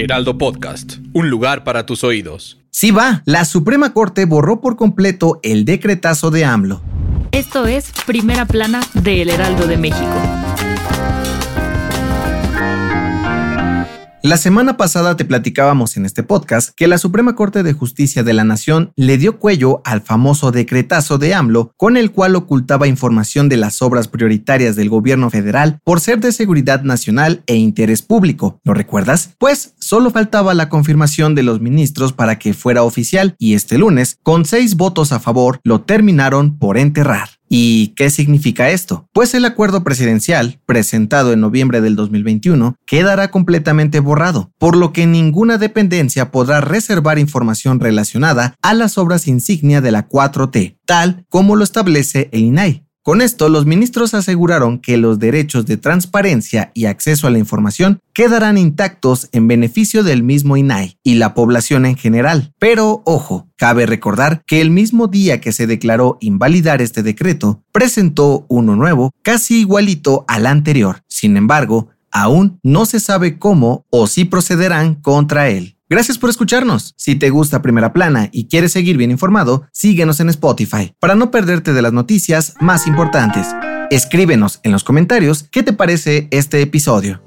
Heraldo Podcast, un lugar para tus oídos. Sí va, la Suprema Corte borró por completo el decretazo de AMLO. Esto es Primera Plana de El Heraldo de México. La semana pasada te platicábamos en este podcast que la Suprema Corte de Justicia de la Nación le dio cuello al famoso decretazo de AMLO con el cual ocultaba información de las obras prioritarias del gobierno federal por ser de seguridad nacional e interés público. ¿Lo recuerdas? Pues solo faltaba la confirmación de los ministros para que fuera oficial y este lunes, con seis votos a favor, lo terminaron por enterrar. ¿Y qué significa esto? Pues el acuerdo presidencial, presentado en noviembre del 2021, quedará completamente borrado, por lo que ninguna dependencia podrá reservar información relacionada a las obras insignia de la 4T, tal como lo establece el INAI. Con esto, los ministros aseguraron que los derechos de transparencia y acceso a la información quedarán intactos en beneficio del mismo INAI y la población en general. Pero, ojo, cabe recordar que el mismo día que se declaró invalidar este decreto, presentó uno nuevo, casi igualito al anterior. Sin embargo, aún no se sabe cómo o si procederán contra él. Gracias por escucharnos. Si te gusta Primera Plana y quieres seguir bien informado, síguenos en Spotify para no perderte de las noticias más importantes. Escríbenos en los comentarios qué te parece este episodio.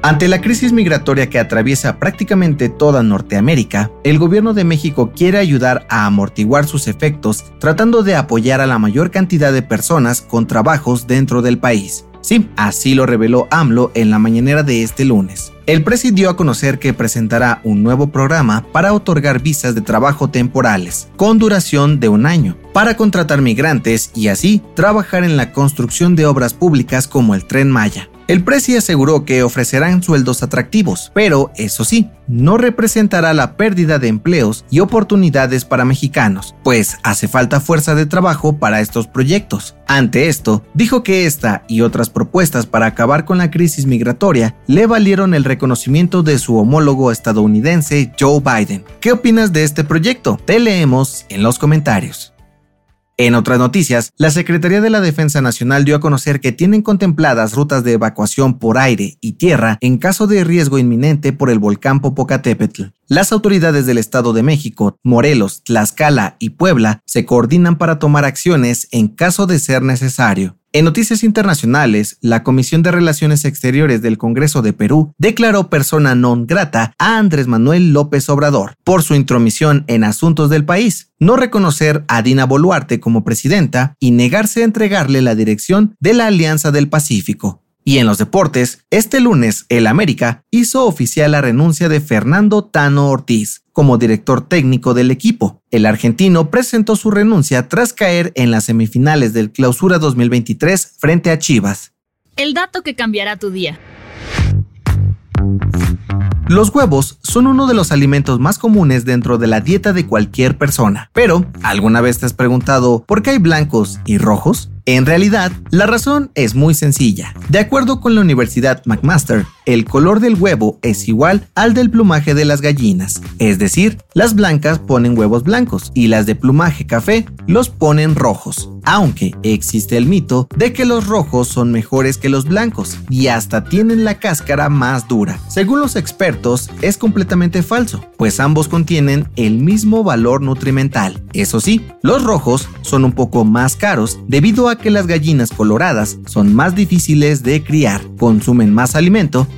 Ante la crisis migratoria que atraviesa prácticamente toda Norteamérica, el gobierno de México quiere ayudar a amortiguar sus efectos tratando de apoyar a la mayor cantidad de personas con trabajos dentro del país. Sí, así lo reveló AMLO en la mañanera de este lunes. El presidió a conocer que presentará un nuevo programa para otorgar visas de trabajo temporales, con duración de un año, para contratar migrantes y así trabajar en la construcción de obras públicas como el tren Maya. El Presi aseguró que ofrecerán sueldos atractivos, pero eso sí, no representará la pérdida de empleos y oportunidades para mexicanos, pues hace falta fuerza de trabajo para estos proyectos. Ante esto, dijo que esta y otras propuestas para acabar con la crisis migratoria le valieron el reconocimiento de su homólogo estadounidense Joe Biden. ¿Qué opinas de este proyecto? Te leemos en los comentarios. En otras noticias, la Secretaría de la Defensa Nacional dio a conocer que tienen contempladas rutas de evacuación por aire y tierra en caso de riesgo inminente por el volcán Popocatépetl. Las autoridades del Estado de México, Morelos, Tlaxcala y Puebla se coordinan para tomar acciones en caso de ser necesario. En noticias internacionales, la Comisión de Relaciones Exteriores del Congreso de Perú declaró persona non grata a Andrés Manuel López Obrador por su intromisión en asuntos del país, no reconocer a Dina Boluarte como presidenta y negarse a entregarle la dirección de la Alianza del Pacífico. Y en los deportes, este lunes el América hizo oficial la renuncia de Fernando Tano Ortiz como director técnico del equipo. El argentino presentó su renuncia tras caer en las semifinales del Clausura 2023 frente a Chivas. El dato que cambiará tu día. Los huevos son uno de los alimentos más comunes dentro de la dieta de cualquier persona. Pero, ¿alguna vez te has preguntado por qué hay blancos y rojos? En realidad, la razón es muy sencilla. De acuerdo con la Universidad McMaster, el color del huevo es igual al del plumaje de las gallinas, es decir, las blancas ponen huevos blancos y las de plumaje café los ponen rojos, aunque existe el mito de que los rojos son mejores que los blancos y hasta tienen la cáscara más dura. Según los expertos, es completamente falso, pues ambos contienen el mismo valor nutrimental. Eso sí, los rojos son un poco más caros debido a que las gallinas coloradas son más difíciles de criar, consumen más alimento